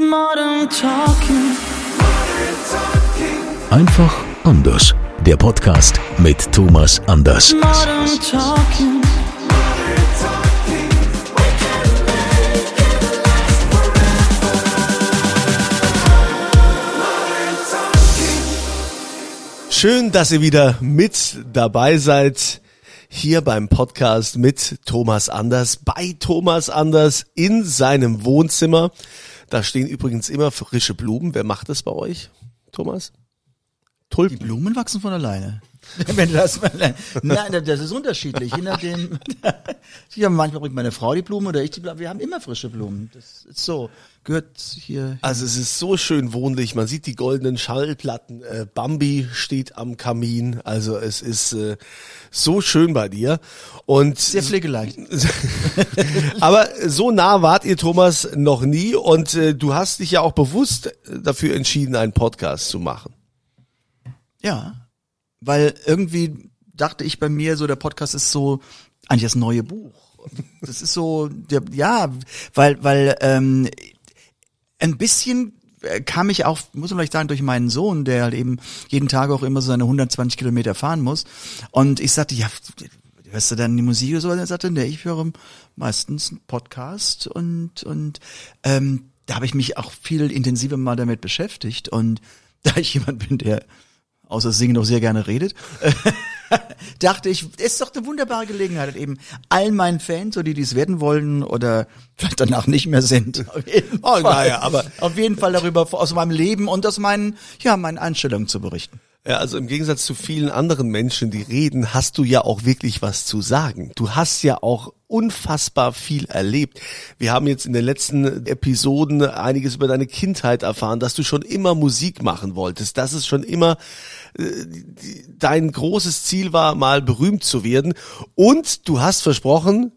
Modern Talking. Einfach anders. Der Podcast mit Thomas Anders. Modern Talking. Schön, dass ihr wieder mit dabei seid. Hier beim Podcast mit Thomas Anders, bei Thomas Anders in seinem Wohnzimmer. Da stehen übrigens immer frische Blumen. Wer macht das bei euch, Thomas? Die Tulpen. Blumen wachsen von alleine. Wenn das mal, nein, das ist unterschiedlich. Je nachdem, ja, manchmal bringt meine Frau die Blumen oder ich die Blumen. Wir haben immer frische Blumen. Das ist so. Gehört hier. Also es ist so schön wohnlich. Man sieht die goldenen Schallplatten. Äh, Bambi steht am Kamin. Also es ist äh, so schön bei dir. Und Sehr pflegeleicht. Aber so nah wart ihr, Thomas, noch nie. Und äh, du hast dich ja auch bewusst dafür entschieden, einen Podcast zu machen. Ja. Weil irgendwie dachte ich bei mir, so der Podcast ist so eigentlich das neue Buch. Das ist so, der, ja, weil, weil ähm, ein bisschen äh, kam ich auch, muss man vielleicht sagen, durch meinen Sohn, der halt eben jeden Tag auch immer so seine 120 Kilometer fahren muss. Und ich sagte, ja, hörst du dann die Musik oder so? Und er sagte, nee, ich höre meistens einen Podcast und, und ähm, da habe ich mich auch viel intensiver mal damit beschäftigt. Und da ich jemand bin, der außer Singen noch sehr gerne redet, dachte ich, ist doch eine wunderbare Gelegenheit, eben allen meinen Fans, so die dies werden wollen oder danach nicht mehr sind. Auf jeden Oh, naja, aber- auf jeden Fall darüber aus meinem Leben und aus meinen, ja, meinen Einstellungen zu berichten. Ja, also im Gegensatz zu vielen anderen Menschen, die reden, hast du ja auch wirklich was zu sagen. Du hast ja auch unfassbar viel erlebt. Wir haben jetzt in den letzten Episoden einiges über deine Kindheit erfahren, dass du schon immer Musik machen wolltest, dass es schon immer äh, dein großes Ziel war, mal berühmt zu werden. Und du hast versprochen,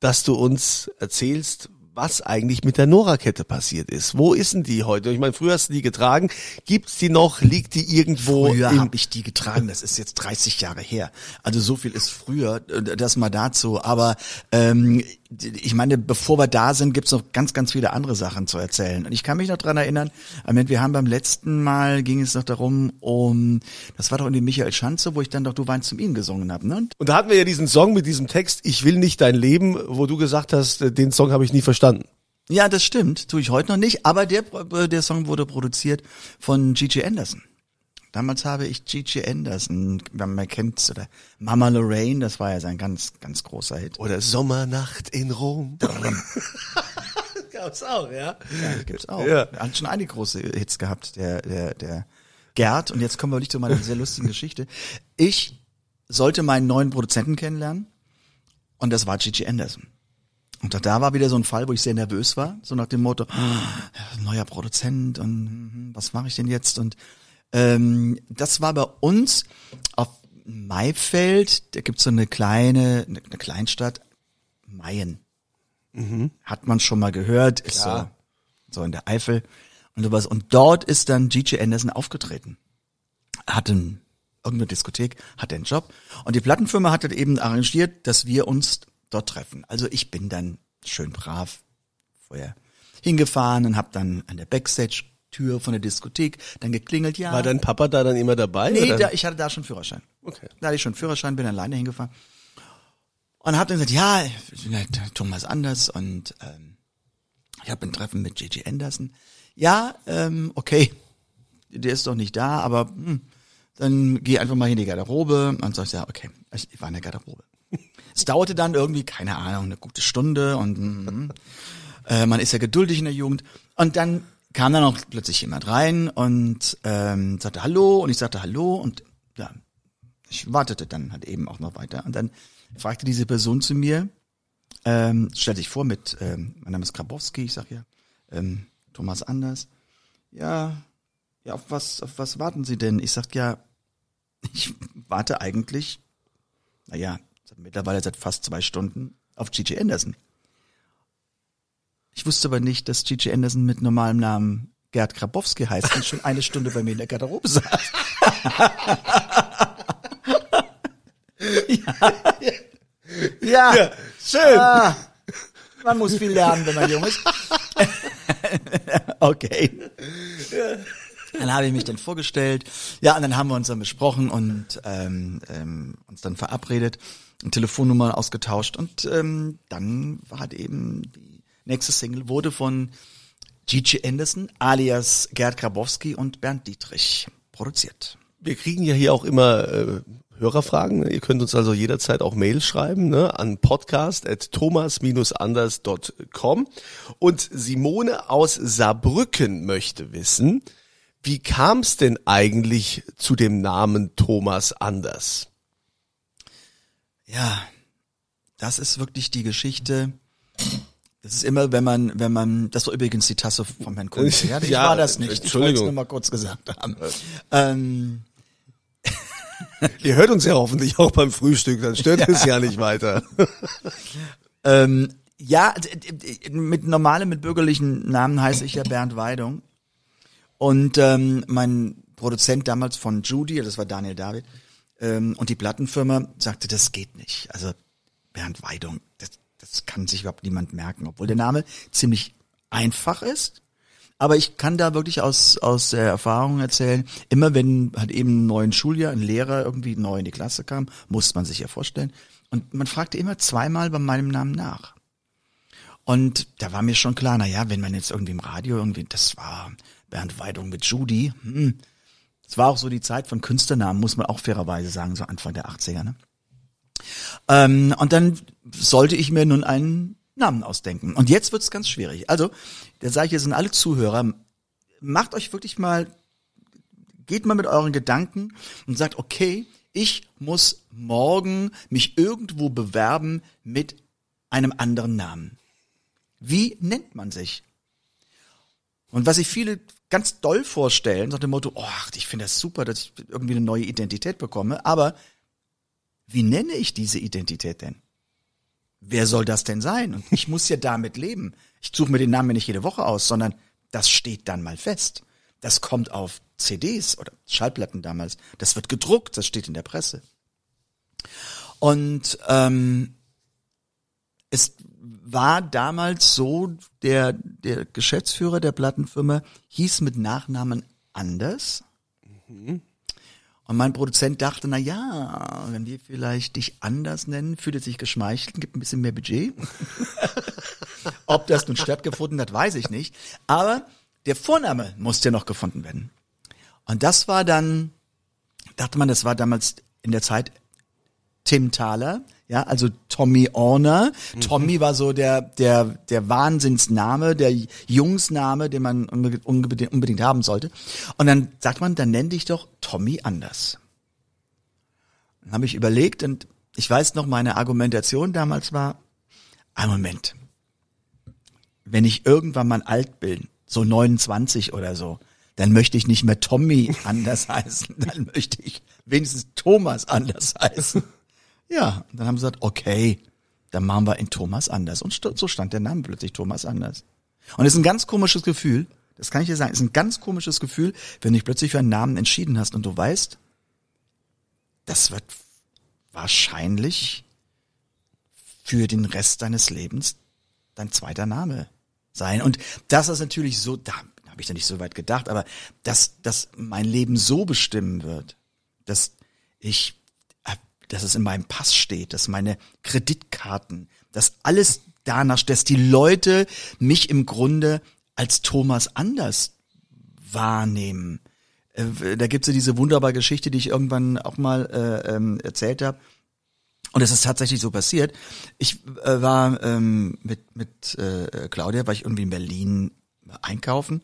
dass du uns erzählst, was eigentlich mit der Nora-Kette passiert ist. Wo ist denn die heute? Ich meine, früher hast du die getragen. Gibt's die noch? Liegt die irgendwo? Früher habe ich die getragen, das ist jetzt 30 Jahre her. Also so viel ist früher, äh, das mal dazu. Aber ähm, ich meine, bevor wir da sind, gibt's noch ganz, ganz viele andere Sachen zu erzählen. Und ich kann mich noch dran erinnern, wir haben beim letzten Mal, ging es noch darum, um, das war doch in dem Michael Schanze, wo ich dann doch Du weinst zum ihn gesungen habe. Ne? Und da hatten wir ja diesen Song mit diesem Text, Ich will nicht dein Leben, wo du gesagt hast, äh, den Song habe ich nie verstanden. Ja, das stimmt, tue ich heute noch nicht. Aber der, äh, der Song wurde produziert von Gigi Anderson. Damals habe ich Gigi Anderson, wenn man kennt, oder Mama Lorraine, das war ja sein ganz, ganz großer Hit. Oder Sommernacht in Rom. Gab's auch, ja. Ja, gibt's auch. Ja. Er hat schon einige große Hits gehabt, der, der, der Gerd. Und jetzt kommen wir nicht zu meiner sehr lustigen Geschichte. Ich sollte meinen neuen Produzenten kennenlernen. Und das war Gigi Anderson. Und da war wieder so ein Fall, wo ich sehr nervös war, so nach dem Motto, ah, neuer Produzent und hm, was mache ich denn jetzt? Und ähm, das war bei uns auf Maifeld, da gibt's so eine kleine, eine, eine Kleinstadt, Mayen. Hat man schon mal gehört, ist so, so in der Eifel und sowas. Und dort ist dann Gigi Anderson aufgetreten. Hatte ein, irgendeine Diskothek, hatte einen Job. Und die Plattenfirma hat dann eben arrangiert, dass wir uns dort treffen. Also ich bin dann schön brav vorher hingefahren und habe dann an der Backstage-Tür von der Diskothek dann geklingelt. Ja, War dein Papa da dann immer dabei? nee, da, ich hatte da schon Führerschein. Okay. Da hatte ich schon Führerschein, bin alleine hingefahren. Und habe dann gesagt, ja, Thomas Anders und ähm, ich habe ein Treffen mit Gigi Anderson. Ja, ähm, okay, der ist doch nicht da, aber hm, dann geh einfach mal in die Garderobe und sagst, ja, okay, ich war in der Garderobe. Es dauerte dann irgendwie, keine Ahnung, eine gute Stunde und hm, äh, man ist ja geduldig in der Jugend. Und dann kam dann auch plötzlich jemand rein und ähm, sagte Hallo und ich sagte Hallo und ja, ich wartete dann halt eben auch noch weiter. Und dann fragte diese Person zu mir, ähm, stellt sich vor mit, ähm, mein Name ist Grabowski, ich sag ja, ähm, Thomas Anders. Ja, ja, auf was, auf was warten Sie denn? Ich sag ja, ich warte eigentlich, naja, mittlerweile seit fast zwei Stunden auf Gigi Anderson. Ich wusste aber nicht, dass Gigi Anderson mit normalem Namen Gerd Grabowski heißt und schon eine Stunde bei mir in der Garderobe saß. ja. ja. Schön. Ah, man muss viel lernen, wenn man jung ist. okay. Dann habe ich mich dann vorgestellt. Ja, und dann haben wir uns dann besprochen und ähm, ähm, uns dann verabredet, eine Telefonnummer ausgetauscht und ähm, dann hat eben die nächste Single wurde von Gigi Anderson alias Gerd Grabowski und Bernd Dietrich produziert. Wir kriegen ja hier auch immer äh, Hörerfragen. Ihr könnt uns also jederzeit auch Mail schreiben ne, an podcast.thomas-anders.com. Und Simone aus Saarbrücken möchte wissen, wie kam es denn eigentlich zu dem Namen Thomas Anders? Ja, das ist wirklich die Geschichte. Das ist immer, wenn man, wenn man, das war übrigens die Tasse von Herrn Kunze. Ja, ich Ja, war das nicht. Ich wollte es Entschuldigung. nur mal kurz gesagt haben. Ähm, Ihr hört uns ja hoffentlich auch beim Frühstück, dann stört es ja nicht weiter. Ähm, ja, mit normalem, mit bürgerlichen Namen heiße ich ja Bernd Weidung. Und ähm, mein Produzent damals von Judy, das war Daniel David, ähm, und die Plattenfirma sagte, das geht nicht. Also Bernd Weidung, das, das kann sich überhaupt niemand merken, obwohl der Name ziemlich einfach ist. Aber ich kann da wirklich aus, aus der Erfahrung erzählen, immer wenn halt eben ein neuen Schuljahr ein Lehrer irgendwie neu in die Klasse kam, muss man sich ja vorstellen. Und man fragte immer zweimal bei meinem Namen nach. Und da war mir schon klar, na ja, wenn man jetzt irgendwie im Radio irgendwie, das war Bernd Weidung mit Judy, hm, es war auch so die Zeit von Künstlernamen, muss man auch fairerweise sagen, so Anfang der 80er, ne? Ähm, und dann sollte ich mir nun einen Namen ausdenken. Und jetzt wird's ganz schwierig. Also, da sage ich, jetzt sind alle Zuhörer, macht euch wirklich mal, geht mal mit euren Gedanken und sagt, okay, ich muss morgen mich irgendwo bewerben mit einem anderen Namen. Wie nennt man sich? Und was sich viele ganz doll vorstellen, nach dem Motto, oh, ich finde das super, dass ich irgendwie eine neue Identität bekomme, aber wie nenne ich diese Identität denn? Wer soll das denn sein? Und ich muss ja damit leben. Ich suche mir den Namen nicht jede Woche aus, sondern das steht dann mal fest. Das kommt auf CDs oder Schallplatten damals. Das wird gedruckt, das steht in der Presse. Und ähm, es war damals so, der, der Geschäftsführer der Plattenfirma hieß mit Nachnamen anders. Und mein Produzent dachte, na ja, wenn wir vielleicht dich anders nennen, fühlt er sich geschmeichelt, gibt ein bisschen mehr Budget. Ob das nun stattgefunden hat, weiß ich nicht. Aber der Vorname musste ja noch gefunden werden. Und das war dann, dachte man, das war damals in der Zeit Tim Thaler, ja, also Tommy Orner. Tommy war so der, der, der Wahnsinnsname, der Jungsname, den man unbe- unbedingt, unbedingt haben sollte. Und dann sagt man, dann nenn dich doch Tommy anders. Dann habe ich überlegt und ich weiß noch, meine Argumentation damals war, ein Moment, wenn ich irgendwann mal alt bin, so 29 oder so, dann möchte ich nicht mehr Tommy anders heißen, dann möchte ich wenigstens Thomas anders heißen. Ja, dann haben sie gesagt, okay, dann machen wir in Thomas anders. Und so stand der Name plötzlich Thomas anders. Und es ist ein ganz komisches Gefühl, das kann ich dir sagen, es ist ein ganz komisches Gefühl, wenn du dich plötzlich für einen Namen entschieden hast und du weißt, das wird wahrscheinlich für den Rest deines Lebens dein zweiter Name sein. Und das ist natürlich so, da habe ich ja nicht so weit gedacht, aber dass, dass mein Leben so bestimmen wird, dass ich, dass es in meinem Pass steht, dass meine Kreditkarten, dass alles danach, dass die Leute mich im Grunde als Thomas anders wahrnehmen. Äh, Da gibt's ja diese wunderbare Geschichte, die ich irgendwann auch mal äh, ähm, erzählt habe. Und es ist tatsächlich so passiert. Ich äh, war ähm, mit mit äh, Claudia, war ich irgendwie in Berlin einkaufen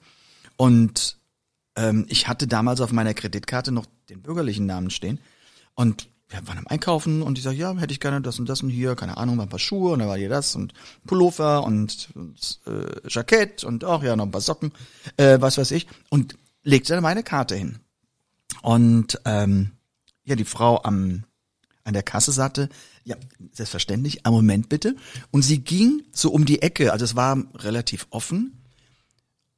und ähm, ich hatte damals auf meiner Kreditkarte noch den bürgerlichen Namen stehen und wir waren am Einkaufen und ich sage, ja, hätte ich gerne das und das und hier, keine Ahnung, ein paar Schuhe und dann war hier das und Pullover und, und äh, Jackett und auch ja noch ein paar Socken, äh, was weiß ich und legte dann meine Karte hin. Und ähm, ja, die Frau am an der Kasse sagte, ja, selbstverständlich, einen Moment bitte. Und sie ging so um die Ecke, also es war relativ offen.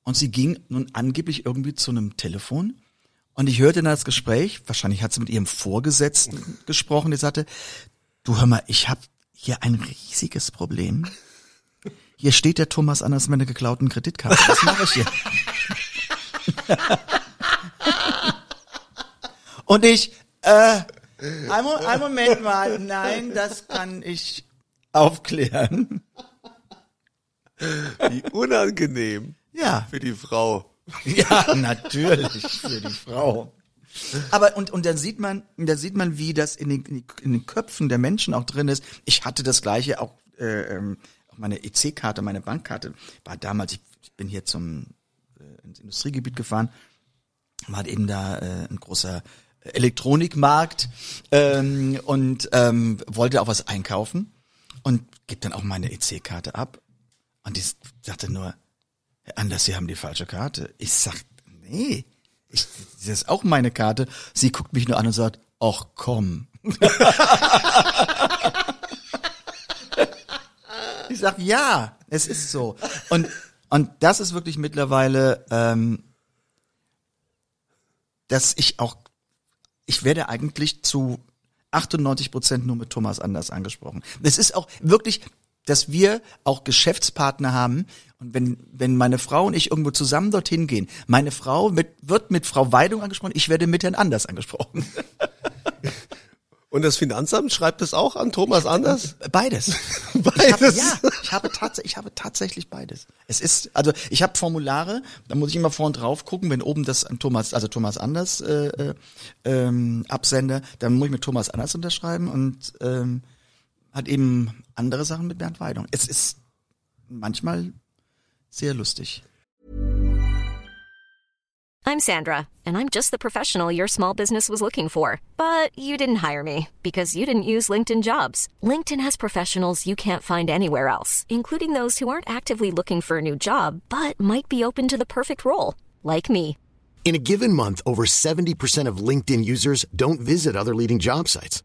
Und sie ging nun angeblich irgendwie zu einem Telefon. Und ich hörte dann das Gespräch, wahrscheinlich hat sie mit ihrem Vorgesetzten gesprochen, der sagte, du hör mal, ich habe hier ein riesiges Problem. Hier steht der Thomas Anders mit einer geklauten Kreditkarte. Was mache ich hier? Und ich, äh, ein Moment mal, nein, das kann ich aufklären. Wie unangenehm Ja, für die Frau. ja, natürlich für die Frau. Aber und und dann sieht man, da sieht man, wie das in den, in den- Köpfen der Menschen auch drin ist. Ich hatte das gleiche auch, äh, ähm, meine EC-Karte, meine Bankkarte war damals. Ich, ich bin hier zum äh, ins Industriegebiet gefahren, war eben da äh, ein großer Elektronikmarkt ähm, und ähm, wollte auch was einkaufen und gebe dann auch meine EC-Karte ab und die sagte nur, Anders, Sie haben die falsche Karte. Ich sag, nee, ich, das ist auch meine Karte. Sie guckt mich nur an und sagt, ach komm. ich sag, ja, es ist so. Und, und das ist wirklich mittlerweile, ähm, dass ich auch, ich werde eigentlich zu 98 Prozent nur mit Thomas Anders angesprochen. Es ist auch wirklich, dass wir auch Geschäftspartner haben und wenn, wenn meine Frau und ich irgendwo zusammen dorthin gehen, meine Frau mit, wird mit Frau Weidung angesprochen, ich werde mit Herrn Anders angesprochen. Und das Finanzamt schreibt es auch an Thomas Anders? Beides. Ich habe, Beides? ja, ich habe, ich habe tatsächlich beides. Es ist, also ich habe Formulare, da muss ich immer vorn drauf gucken, wenn oben das an Thomas, also Thomas Anders äh, äh, ähm, Absender, dann muss ich mit Thomas Anders unterschreiben und ähm, hat eben andere Sachen mit Bernd Weidung. Es ist manchmal sehr lustig. I'm Sandra, and I'm just the professional your small business was looking for. But you didn't hire me because you didn't use LinkedIn jobs. LinkedIn has professionals you can't find anywhere else, including those who aren't actively looking for a new job but might be open to the perfect role, like me. In a given month, over 70% of LinkedIn users don't visit other leading job sites.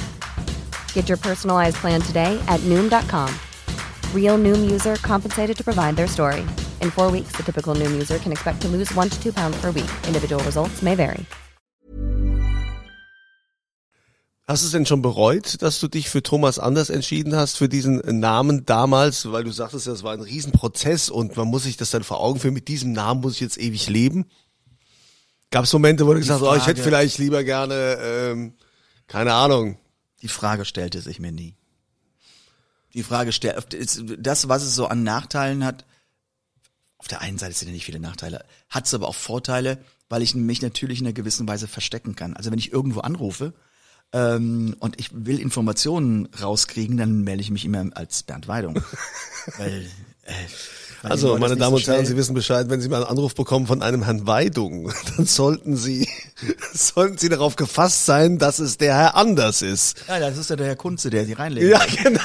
Get your personalized plan today at Noom.com. Real Noom user compensated to provide their story. In four weeks, the typical Noom user can expect to lose one to two pounds per week. Individual results may vary. Hast du es denn schon bereut, dass du dich für Thomas Anders entschieden hast, für diesen Namen damals? Weil du sagtest, das war ein Riesenprozess und man muss sich das dann vor Augen führen, mit diesem Namen muss ich jetzt ewig leben. Gab es Momente, wo du gesagt hast, oh, ich hätte vielleicht lieber gerne, ähm, keine Ahnung, Die Frage stellte sich mir nie. Die Frage stellt, das, was es so an Nachteilen hat, auf der einen Seite sind ja nicht viele Nachteile, hat es aber auch Vorteile, weil ich mich natürlich in einer gewissen Weise verstecken kann. Also wenn ich irgendwo anrufe ähm, und ich will Informationen rauskriegen, dann melde ich mich immer als Bernd Weidung. weil, äh, Also, meine Damen und Herren, Sie wissen Bescheid, wenn Sie mal einen Anruf bekommen von einem Herrn Weidung, dann sollten Sie, sollten Sie darauf gefasst sein, dass es der Herr Anders ist. Ja, das ist ja der Herr Kunze, der sie reinlegt. Ja, genau.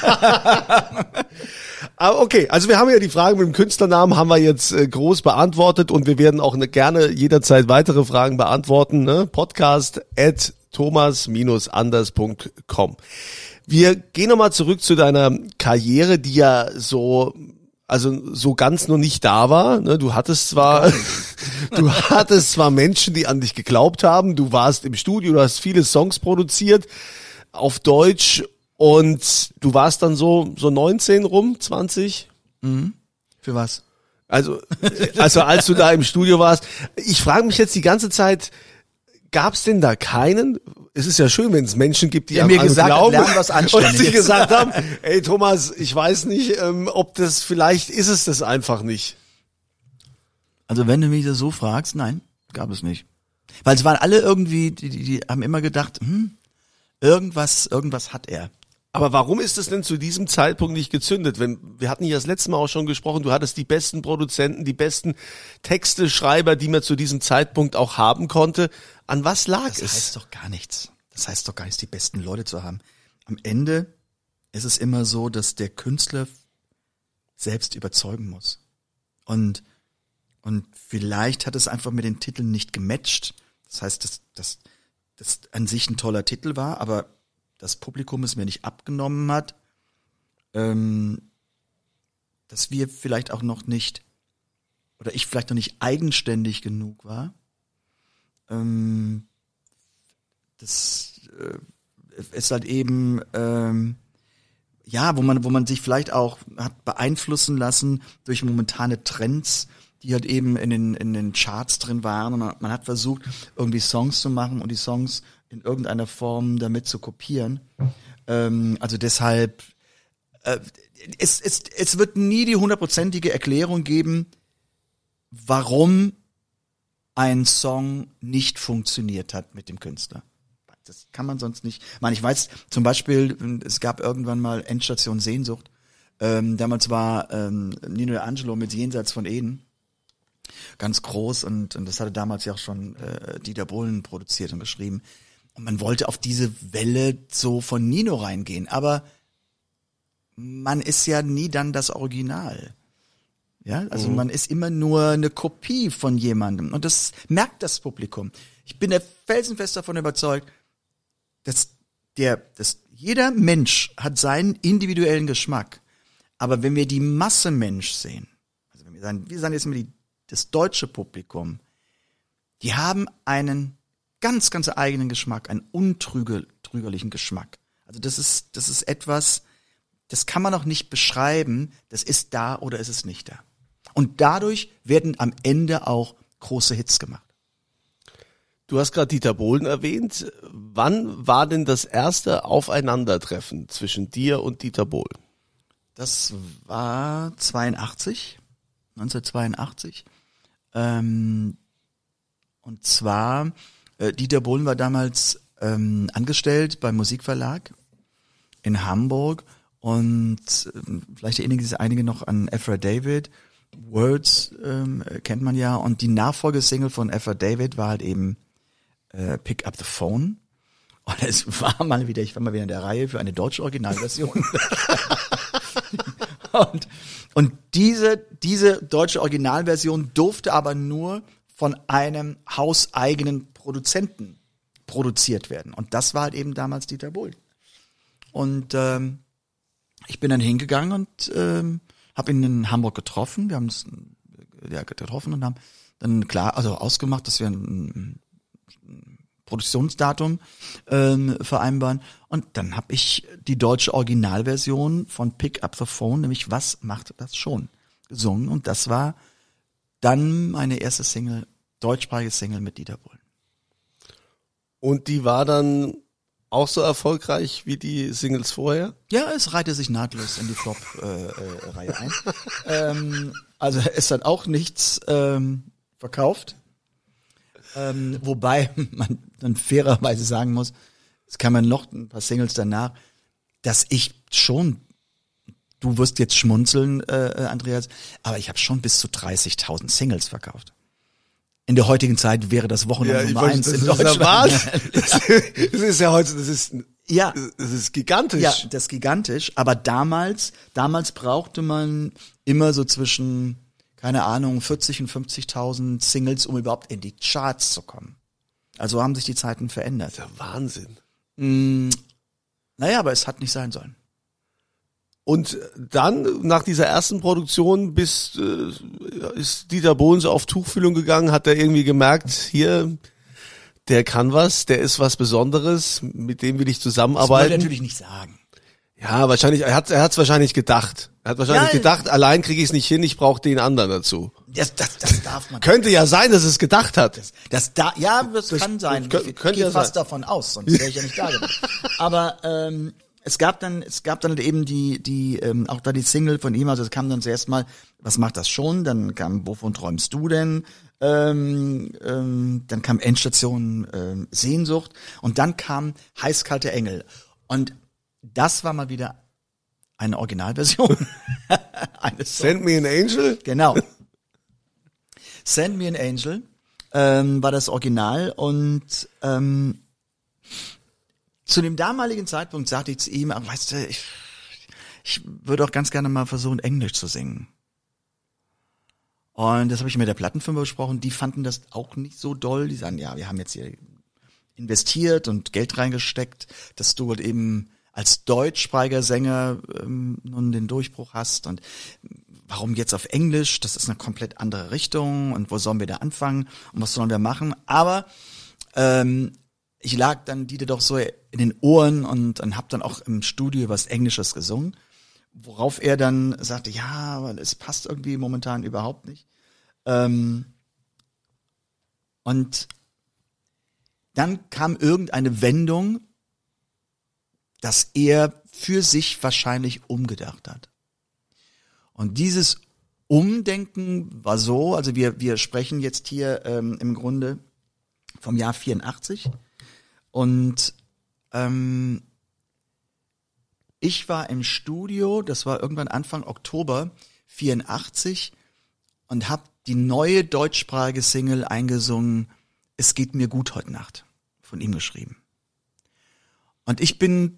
Aber okay, also wir haben ja die Frage mit dem Künstlernamen haben wir jetzt äh, groß beantwortet und wir werden auch ne, gerne jederzeit weitere Fragen beantworten. Ne? Podcast at thomas-anders.com. Wir gehen nochmal zurück zu deiner Karriere, die ja so also so ganz noch nicht da war. Ne? Du hattest zwar, du hattest zwar Menschen, die an dich geglaubt haben. Du warst im Studio, du hast viele Songs produziert auf Deutsch und du warst dann so so 19 rum, 20. Für was? Also also als du da im Studio warst, ich frage mich jetzt die ganze Zeit, Gab's denn da keinen? Es ist ja schön, wenn es Menschen gibt, die an mir gesagt glauben lern was und die gesagt haben, ey Thomas, ich weiß nicht, ähm, ob das vielleicht ist es das einfach nicht. Also wenn du mich das so fragst, nein, gab es nicht. Weil es waren alle irgendwie, die, die, die haben immer gedacht, hm, irgendwas, irgendwas hat er. Aber warum ist es denn zu diesem Zeitpunkt nicht gezündet? Wenn wir hatten ja das letzte Mal auch schon gesprochen, du hattest die besten Produzenten, die besten Texte, Schreiber, die man zu diesem Zeitpunkt auch haben konnte. An was lag Das es? heißt doch gar nichts. Das heißt doch gar nichts, die besten Leute zu haben. Am Ende ist es immer so, dass der Künstler selbst überzeugen muss. Und, und vielleicht hat es einfach mit den Titeln nicht gematcht. Das heißt, dass, dass, das an sich ein toller Titel war, aber das Publikum es mir nicht abgenommen hat, ähm, dass wir vielleicht auch noch nicht, oder ich vielleicht noch nicht eigenständig genug war, ähm, das äh, ist halt eben ähm, ja, wo man wo man sich vielleicht auch hat beeinflussen lassen durch momentane Trends, die halt eben in den in den Charts drin waren und man, hat versucht irgendwie Songs zu machen und die Songs in irgendeiner Form damit zu kopieren. Ähm, also deshalb äh, es, es, es wird nie die hundertprozentige Erklärung geben, warum ein Song nicht funktioniert hat mit dem Künstler. Das kann man sonst nicht. Ich meine, ich weiß zum Beispiel, es gab irgendwann mal Endstation Sehnsucht. Ähm, damals war ähm, Nino D'Angelo mit Jenseits von Eden ganz groß und, und das hatte damals ja auch schon äh, Dieter Bohlen produziert und geschrieben. Und man wollte auf diese Welle so von Nino reingehen, aber man ist ja nie dann das Original. Ja, also man ist immer nur eine Kopie von jemandem und das merkt das Publikum. Ich bin der felsenfest davon überzeugt, dass der, dass jeder Mensch hat seinen individuellen Geschmack. Aber wenn wir die Masse Mensch sehen, also wenn wir sagen, wir sagen jetzt mal die, das deutsche Publikum, die haben einen ganz, ganz eigenen Geschmack, einen untrügerlichen Geschmack. Also das ist, das ist etwas, das kann man auch nicht beschreiben, das ist da oder ist es nicht da. Und dadurch werden am Ende auch große Hits gemacht. Du hast gerade Dieter Bohlen erwähnt. Wann war denn das erste Aufeinandertreffen zwischen dir und Dieter Bohlen? Das war 82, 1982. Ähm, und zwar, äh, Dieter Bohlen war damals ähm, angestellt beim Musikverlag in Hamburg und ähm, vielleicht erinnern sich einige noch an Ephra David. Words ähm, kennt man ja und die Nachfolgesingle von Ephra David war halt eben äh, Pick Up the Phone. Und es war mal wieder, ich war mal wieder in der Reihe für eine deutsche Originalversion. und, und diese, diese deutsche Originalversion durfte aber nur von einem hauseigenen Produzenten produziert werden. Und das war halt eben damals Dieter Bohlen. Und ähm, ich bin dann hingegangen und ähm, habe ihn in Hamburg getroffen. Wir haben uns äh, ja, getroffen und haben dann klar, also ausgemacht, dass wir ein, ein Produktionsdatum ähm, vereinbaren. Und dann habe ich die deutsche Originalversion von Pick Up the Phone, nämlich Was macht das schon, gesungen. Und das war dann meine erste Single, deutschsprachige Single mit Dieter Bohlen. Und die war dann auch so erfolgreich wie die Singles vorher? Ja, es reihte sich nahtlos in die Flop-Reihe äh, ein. ähm, also es hat auch nichts ähm, verkauft. Ähm, wobei man dann fairerweise sagen muss, es kann man noch ein paar Singles danach, dass ich schon, du wirst jetzt schmunzeln, äh, Andreas, aber ich habe schon bis zu 30.000 Singles verkauft. In der heutigen Zeit wäre das Wochenende Nummer eins in das ist ja Deutschland. Wahnsinn. Das ist ja heute, das ist, Ja. das ist gigantisch. Ja, das ist gigantisch. Aber damals, damals brauchte man immer so zwischen, keine Ahnung, 40 und 50.000 Singles, um überhaupt in die Charts zu kommen. Also haben sich die Zeiten verändert. Das ist ja Wahnsinn. Mm, naja, aber es hat nicht sein sollen. Und dann, nach dieser ersten Produktion, bis, äh, ist Dieter Bohlen so auf Tuchfühlung gegangen, hat er irgendwie gemerkt, hier, der kann was, der ist was Besonderes, mit dem will ich Das wollte er zusammenarbeiten. natürlich nicht sagen. Ja, wahrscheinlich, er hat er hat's wahrscheinlich gedacht. Er hat wahrscheinlich Ja. gedacht, allein kriege ich es nicht hin, ich brauche den anderen dazu. Das, das, das darf man. Könnte ja sein, dass es gedacht hat. Das da, ja, das, kann sein. kö- ich könnte gehe ja fast sein. davon aus, sonst wäre ich ja nicht da gewesen. Aber ähm, es gab dann, es gab dann eben die, die, ähm, auch da die Single von ihm. Also es kam dann zuerst mal, was macht das schon? Dann kam, wovon träumst du denn? Ähm, ähm, dann kam Endstation ähm, Sehnsucht und dann kam Heißkalte Engel und das war mal wieder eine Originalversion eines. Send me an angel. Genau. Send Me an Angel ähm, war das Original und ähm, zu dem damaligen Zeitpunkt sagte ich zu ihm, "Ach, weißt du, ich, ich würde auch ganz gerne mal versuchen, Englisch zu singen. Und das habe ich mit der Plattenfirma besprochen, die fanden das auch nicht so doll. Die sagen, ja, wir haben jetzt hier investiert und Geld reingesteckt, dass du halt eben als deutschsprachiger Sänger ähm, nun den Durchbruch hast und warum jetzt auf Englisch? Das ist eine komplett andere Richtung und wo sollen wir da anfangen und was sollen wir machen? Aber ähm, ich lag dann die doch so in den Ohren und, und habe dann auch im Studio was Englisches gesungen, worauf er dann sagte, ja, aber es passt irgendwie momentan überhaupt nicht. Ähm, und dann kam irgendeine Wendung, dass er für sich wahrscheinlich umgedacht hat. Und dieses Umdenken war so, also wir, wir sprechen jetzt hier ähm, im Grunde vom Jahr 84 und ähm, ich war im Studio, das war irgendwann Anfang Oktober 84 und habe die neue deutschsprachige Single eingesungen, Es geht mir gut heute Nacht, von ihm geschrieben. Und ich bin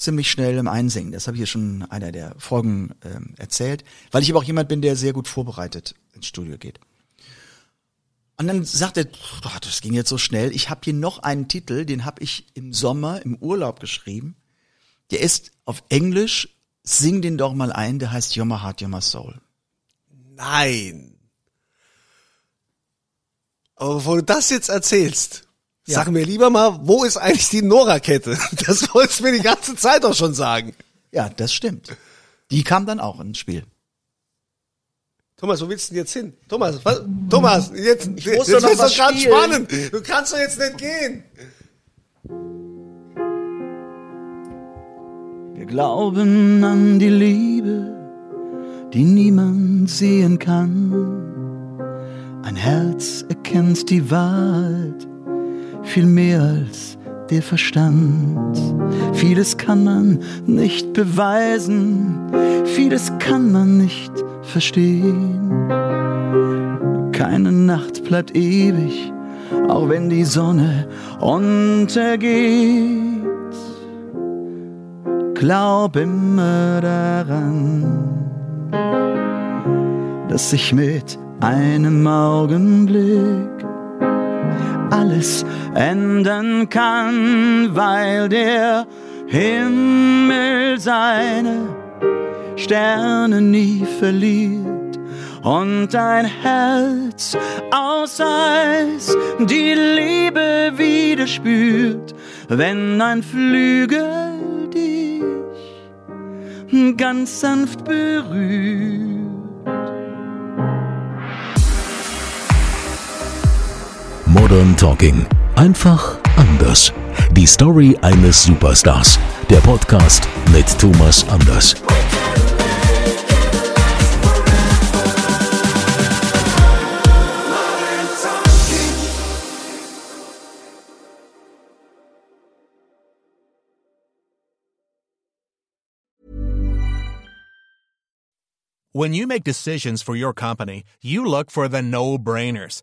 ziemlich schnell im Einsingen. Das habe ich ja schon in einer der Folgen ähm, erzählt, weil ich aber auch jemand bin, der sehr gut vorbereitet ins Studio geht. Und dann sagt er, "Boah, das ging jetzt so schnell. Ich habe hier noch einen Titel, den habe ich im Sommer im Urlaub geschrieben. Der ist auf Englisch. Sing den doch mal ein. Der heißt My Heart, My Soul. Nein. Aber bevor du das jetzt erzählst, Ja. sag mir lieber mal, wo ist eigentlich die Nora-Kette? Das wolltest du mir die ganze Zeit auch schon sagen. Ja, das stimmt. Die kam dann auch ins Spiel. Thomas, wo willst du denn jetzt hin? Thomas, was? Thomas, jetzt, Ich jetzt muss doch noch was grad spielen. spannend. Du kannst doch jetzt nicht gehen. Wir glauben an die Liebe, die niemand sehen kann. Ein Herz erkennt die Wahrheit viel mehr als der Verstand. Vieles kann man nicht beweisen, vieles kann man nicht verstehen. Keine Nacht bleibt ewig, auch wenn die Sonne untergeht. Glaub immer daran, dass sich mit einem Augenblick alles ändern kann, weil der Himmel seine Sterne nie verliert und ein Herz aus Eis die Liebe wieder spürt, wenn ein Flügel dich ganz sanft berührt. Modern Talking. Einfach anders. Die Story eines Superstars. Der Podcast mit Thomas Anders. When you make decisions for your company, you look for the no brainers.